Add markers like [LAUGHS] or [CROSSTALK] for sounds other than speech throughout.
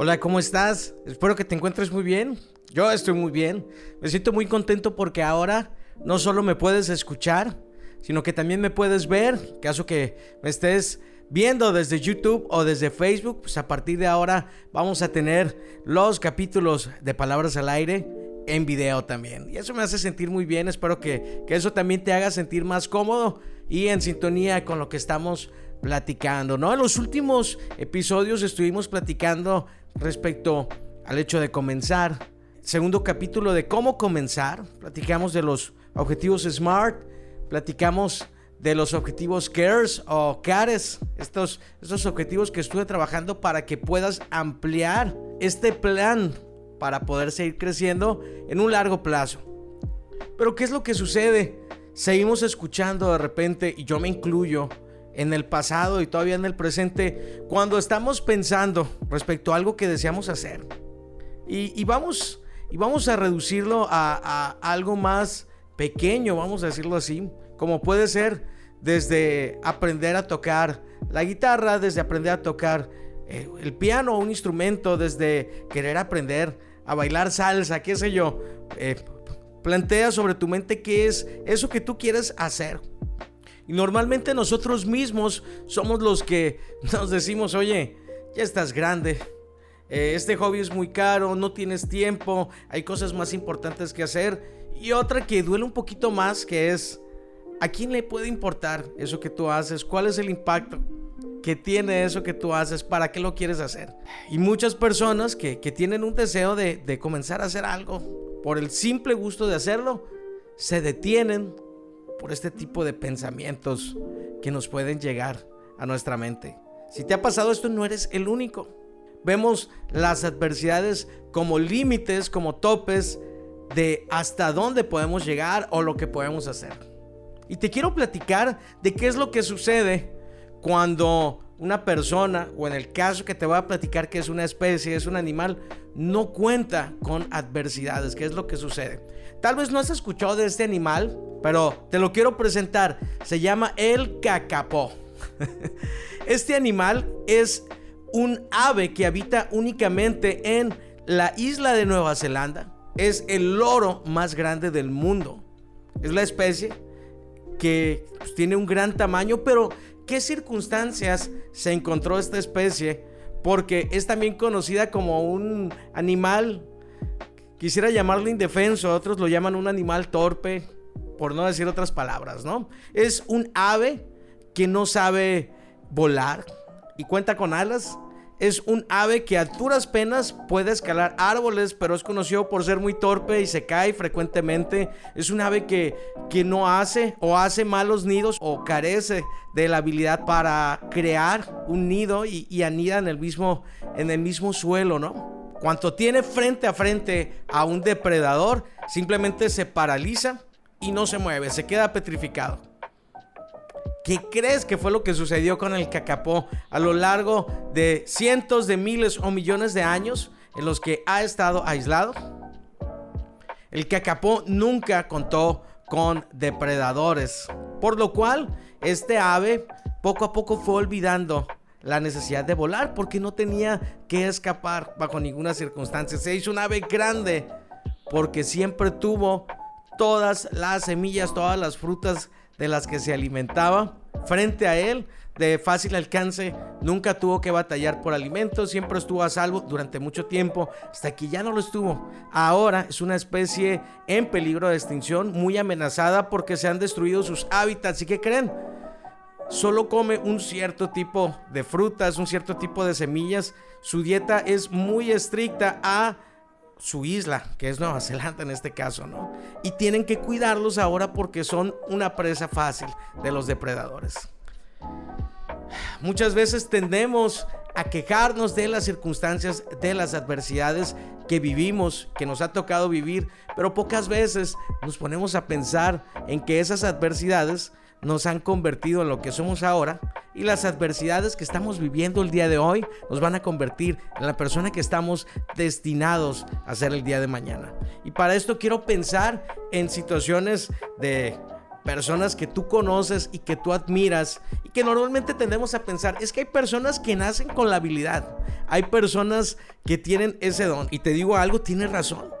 Hola, ¿cómo estás? Espero que te encuentres muy bien. Yo estoy muy bien. Me siento muy contento porque ahora no solo me puedes escuchar, sino que también me puedes ver. Caso que me estés viendo desde YouTube o desde Facebook, pues a partir de ahora vamos a tener los capítulos de Palabras al Aire en video también. Y eso me hace sentir muy bien. Espero que, que eso también te haga sentir más cómodo y en sintonía con lo que estamos platicando, ¿no? En los últimos episodios estuvimos platicando respecto al hecho de comenzar. Segundo capítulo de cómo comenzar. Platicamos de los objetivos SMART. Platicamos de los objetivos CARES o CARES. Estos, estos objetivos que estuve trabajando para que puedas ampliar este plan para poder seguir creciendo en un largo plazo. Pero ¿qué es lo que sucede? Seguimos escuchando de repente, y yo me incluyo, en el pasado y todavía en el presente cuando estamos pensando respecto a algo que deseamos hacer. Y, vamos, y vamos a reducirlo a, algo más pequeño, vamos a decirlo así, como puede ser desde aprender a tocar la guitarra, desde aprender a tocar eh, el piano o un instrumento, desde querer aprender a bailar salsa, qué sé yo. Eh, plantea sobre tu mente qué es eso que tú quieres hacer. Y normalmente nosotros mismos somos los que nos decimos, oye, ya estás grande, eh, este hobby es muy caro, no tienes tiempo, hay cosas más importantes que hacer. Y otra que duele un poquito más, que es, ¿a quién le puede importar eso que tú haces? ¿Cuál es el impacto? que tiene eso que tú haces, para qué lo quieres hacer. Y muchas personas que, tienen un deseo de, de comenzar a hacer algo, por el simple gusto de hacerlo, se detienen por este tipo de pensamientos que nos pueden llegar a nuestra mente. Si te ha pasado esto, no eres el único. Vemos las adversidades como límites, como topes de hasta dónde podemos llegar o lo que podemos hacer. Y te quiero platicar de qué es lo que sucede cuando una persona, o en el caso que te voy a platicar que es una especie, es un animal, no cuenta con adversidades. ¿Qué es lo que sucede? Tal vez no has escuchado de este animal, pero te lo quiero presentar. Se llama el cacapó. [LAUGHS] Este animal es un ave que habita únicamente en la isla de Nueva Zelanda. Es el loro más grande del mundo. Es la especie que pues, tiene un gran tamaño, pero ¿qué circunstancias se encontró esta especie? Porque es también conocida como un animal, quisiera llamarlo indefenso, otros lo llaman un animal torpe, por no decir otras palabras, ¿no? Es un ave que no sabe volar y cuenta con alas. Es un ave que a duras penas puede escalar árboles, pero es conocido por ser muy torpe y se cae frecuentemente. Es un ave que, que no hace o hace malos nidos o carece de la habilidad para crear un nido y, y anida en el, mismo, en el mismo suelo, ¿no? Cuando tiene frente a frente a un depredador, simplemente se paraliza y no se mueve, se queda petrificado. ¿Qué crees que fue lo que sucedió con el cacapó a lo largo de cientos de miles o millones de años en los que ha estado aislado? El cacapó nunca contó con depredadores, por lo cual este ave poco a poco fue olvidando la necesidad de volar porque no tenía que escapar bajo ninguna circunstancia. Se hizo un ave grande porque siempre tuvo todas las semillas, todas las frutas de las que se alimentaba frente a él de fácil alcance, nunca tuvo que batallar por alimentos, siempre estuvo a salvo durante mucho tiempo, hasta que ya no lo estuvo. Ahora es una especie en peligro de extinción, muy amenazada porque se han destruido sus hábitats. ¿Y qué creen? Solo come un cierto tipo de frutas, un cierto tipo de semillas. Su dieta es muy estricta a su isla, que es Nueva Zelanda en este caso, ¿no? Y tienen que cuidarlos ahora porque son una presa fácil de los depredadores. Muchas veces tendemos a quejarnos de las circunstancias, de las adversidades que vivimos, que nos ha tocado vivir, pero pocas veces nos ponemos a pensar en que esas adversidades nos han convertido en lo que somos ahora y las adversidades que estamos viviendo el día de hoy nos van a convertir en la persona que estamos destinados a ser el día de mañana. Y para esto quiero pensar en situaciones de personas que tú conoces y que tú admiras y que normalmente tendemos a pensar, es que hay personas que nacen con la habilidad, hay personas que tienen ese don. Y te digo algo, tienes razón.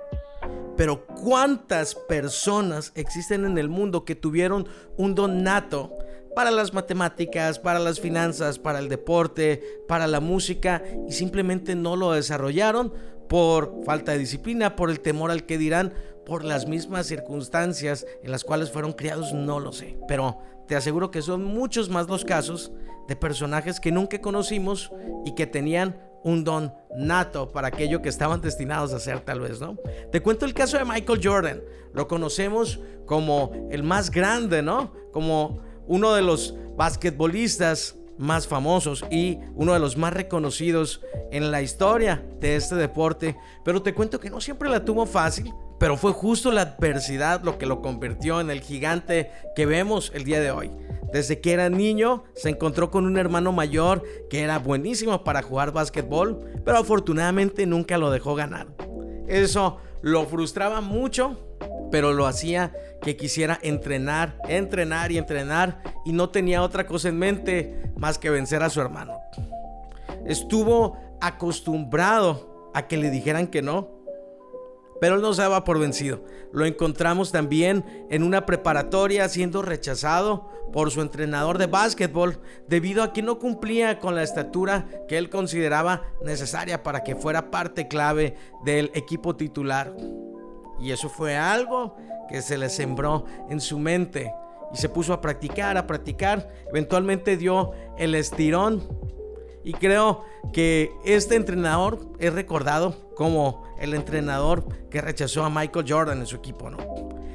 Pero ¿cuántas personas existen en el mundo que tuvieron un don nato para las matemáticas, para las finanzas, para el deporte, para la música y simplemente no lo desarrollaron por falta de disciplina, por el temor al que dirán, por las mismas circunstancias en las cuales fueron criados, no lo sé. Pero te aseguro que son muchos más los casos de personajes que nunca conocimos y que tenían un don nato para aquello que estaban destinados a hacer tal vez, ¿no? Te cuento el caso de Michael Jordan. Lo conocemos como el más grande, ¿no? Como uno de los basquetbolistas más famosos y uno de los más reconocidos en la historia de este deporte. Pero te cuento que no siempre la tuvo fácil, pero fue justo la adversidad lo que lo convirtió en el gigante que vemos el día de hoy. Desde que era niño se encontró con un hermano mayor que era buenísimo para jugar básquetbol, pero afortunadamente nunca lo dejó ganar. Eso lo frustraba mucho, pero lo hacía que quisiera entrenar, entrenar y entrenar y no tenía otra cosa en mente más que vencer a su hermano. Estuvo acostumbrado a que le dijeran que no, pero él no se daba por vencido. Lo encontramos también en una preparatoria siendo rechazado por su entrenador de básquetbol debido a que no cumplía con la estatura que él consideraba necesaria para que fuera parte clave del equipo titular. Y eso fue algo que se le sembró en su mente y se puso a practicar, a practicar. Eventualmente dio el estirón y creo que este entrenador es recordado como el entrenador que rechazó a Michael Jordan en su equipo, ¿no?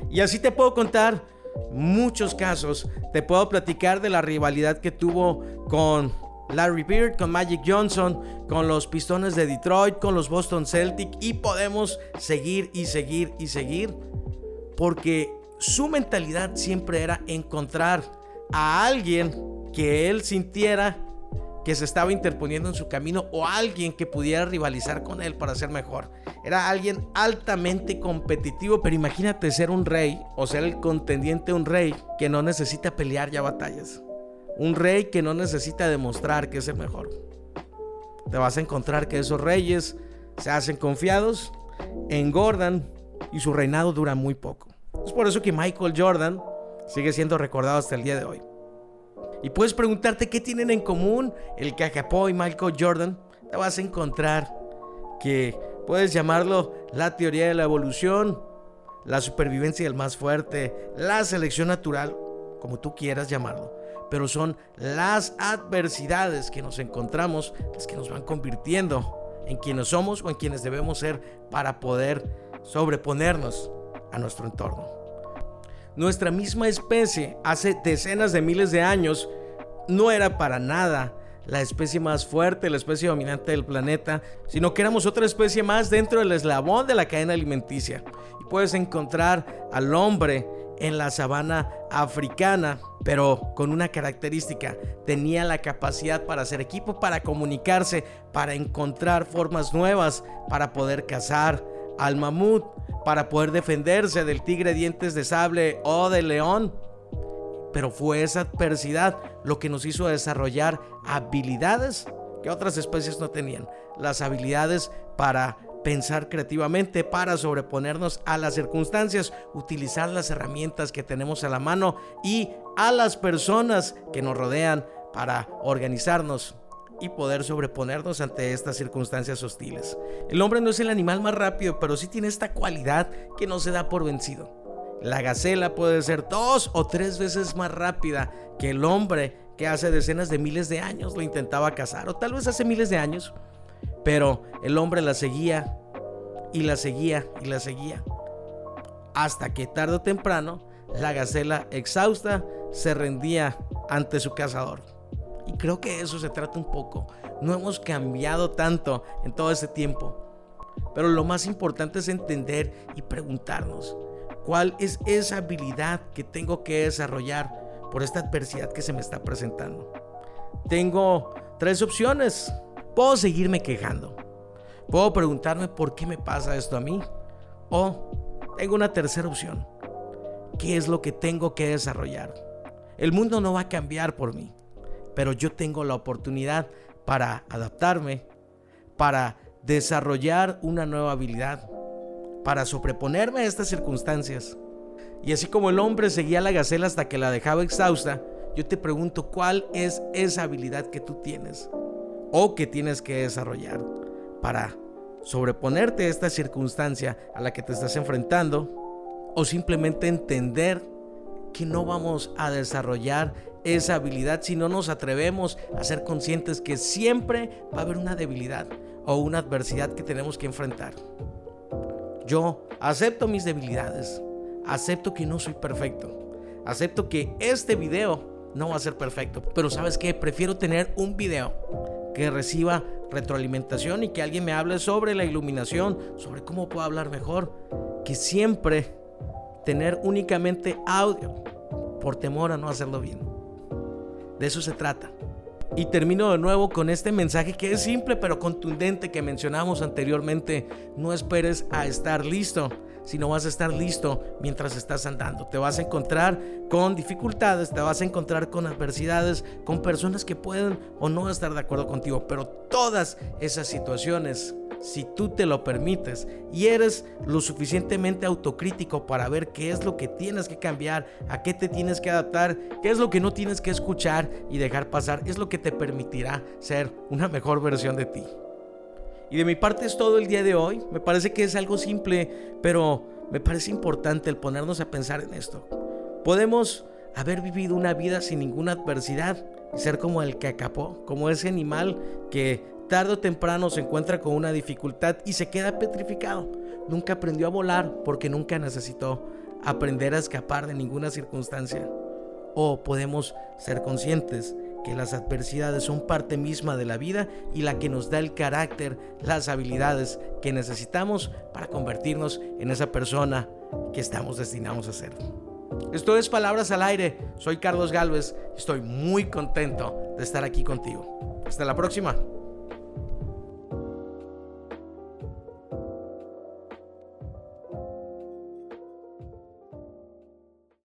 Y así te puedo contar muchos casos. Te puedo platicar de la rivalidad que tuvo con Larry Bird, con Magic Johnson, con los Pistones de Detroit, con los Boston Celtic y podemos seguir y seguir y seguir porque su mentalidad siempre era encontrar a alguien que él sintiera que se estaba interponiendo en su camino o alguien que pudiera rivalizar con él para ser mejor. Era alguien altamente competitivo, pero imagínate ser un rey o ser el contendiente un rey que no necesita pelear ya batallas. Un rey que no necesita demostrar que es el mejor. Te vas a encontrar que esos reyes se hacen confiados, engordan y su reinado dura muy poco. Es por eso que Michael Jordan sigue siendo recordado hasta el día de hoy. Y puedes preguntarte qué tienen en común el Kakapo y Michael Jordan. Te vas a encontrar que puedes llamarlo la teoría de la evolución, la supervivencia del más fuerte, la selección natural, como tú quieras llamarlo. Pero son las adversidades que nos encontramos las que nos van convirtiendo en quienes somos o en quienes debemos ser para poder sobreponernos a nuestro entorno. Nuestra misma especie hace decenas de miles de años no era para nada la especie más fuerte, la especie dominante del planeta, sino que éramos otra especie más dentro del eslabón de la cadena alimenticia. Y puedes encontrar al hombre en la sabana africana, pero con una característica, tenía la capacidad para hacer equipo, para comunicarse, para encontrar formas nuevas, para poder cazar al mamut, para poder defenderse del tigre dientes de sable o del león. Pero fue esa adversidad lo que nos hizo desarrollar habilidades que otras especies no tenían. Las habilidades para pensar creativamente, para sobreponernos a las circunstancias, utilizar las herramientas que tenemos a la mano y a las personas que nos rodean para organizarnos y poder sobreponernos ante estas circunstancias hostiles. El hombre no es el animal más rápido, pero sí tiene esta cualidad que no se da por vencido. La gacela puede ser dos o tres veces más rápida que el hombre que hace decenas de miles de años lo intentaba cazar, o tal vez hace miles de años, pero el hombre la seguía y la seguía y la seguía. Hasta que tarde o temprano la gacela exhausta se rendía ante su cazador. Y creo que eso se trata un poco. No hemos cambiado tanto en todo ese tiempo. Pero lo más importante es entender y preguntarnos, ¿cuál es esa habilidad que tengo que desarrollar por esta adversidad que se me está presentando? Tengo tres opciones. Puedo seguirme quejando. Puedo preguntarme por qué me pasa esto a mí. O tengo una tercera opción. qué es lo que tengo que desarrollar. El mundo no va a cambiar por mí, pero yo tengo la oportunidad para adaptarme, para desarrollar una nueva habilidad, para sobreponerme a estas circunstancias. Y así como el hombre seguía la gacela hasta que la dejaba exhausta, yo te pregunto cuál es esa habilidad que tú tienes o que tienes que desarrollar para sobreponerte a esta circunstancia a la que te estás enfrentando o simplemente entender que no vamos a desarrollar esa habilidad si no nos atrevemos a ser conscientes que siempre va a haber una debilidad o una adversidad que tenemos que enfrentar. Yo acepto mis debilidades, acepto que no soy perfecto, acepto que este video no va a ser perfecto, pero sabes que prefiero tener un video que reciba retroalimentación y que alguien me hable sobre la iluminación, sobre cómo puedo hablar mejor, que siempre tener únicamente audio por temor a no hacerlo bien. De eso se trata. Y termino de nuevo con este mensaje que es simple pero contundente que mencionamos anteriormente. No esperes a estar listo, sino vas a estar listo mientras estás andando. Te vas a encontrar con dificultades, te vas a encontrar con adversidades, con personas que pueden o no estar de acuerdo contigo, pero todas esas situaciones si tú te lo permites y eres lo suficientemente autocrítico para ver qué es lo que tienes que cambiar, a qué te tienes que adaptar, qué es lo que no tienes que escuchar y dejar pasar, es lo que te permitirá ser una mejor versión de ti. Y de mi parte es todo el día de hoy. Me parece que es algo simple, pero me parece importante el ponernos a pensar en esto. Podemos haber vivido una vida sin ninguna adversidad y ser como el que acapó, como ese animal que tarde o temprano se encuentra con una dificultad y se queda petrificado. Nunca aprendió a volar porque nunca necesitó aprender a escapar de ninguna circunstancia. O podemos ser conscientes que las adversidades son parte misma de la vida y la que nos da el carácter, las habilidades que necesitamos para convertirnos en esa persona que estamos destinados a ser. Esto es Palabras al Aire. Soy Carlos Galvez. Estoy muy contento de estar aquí contigo. Hasta la próxima.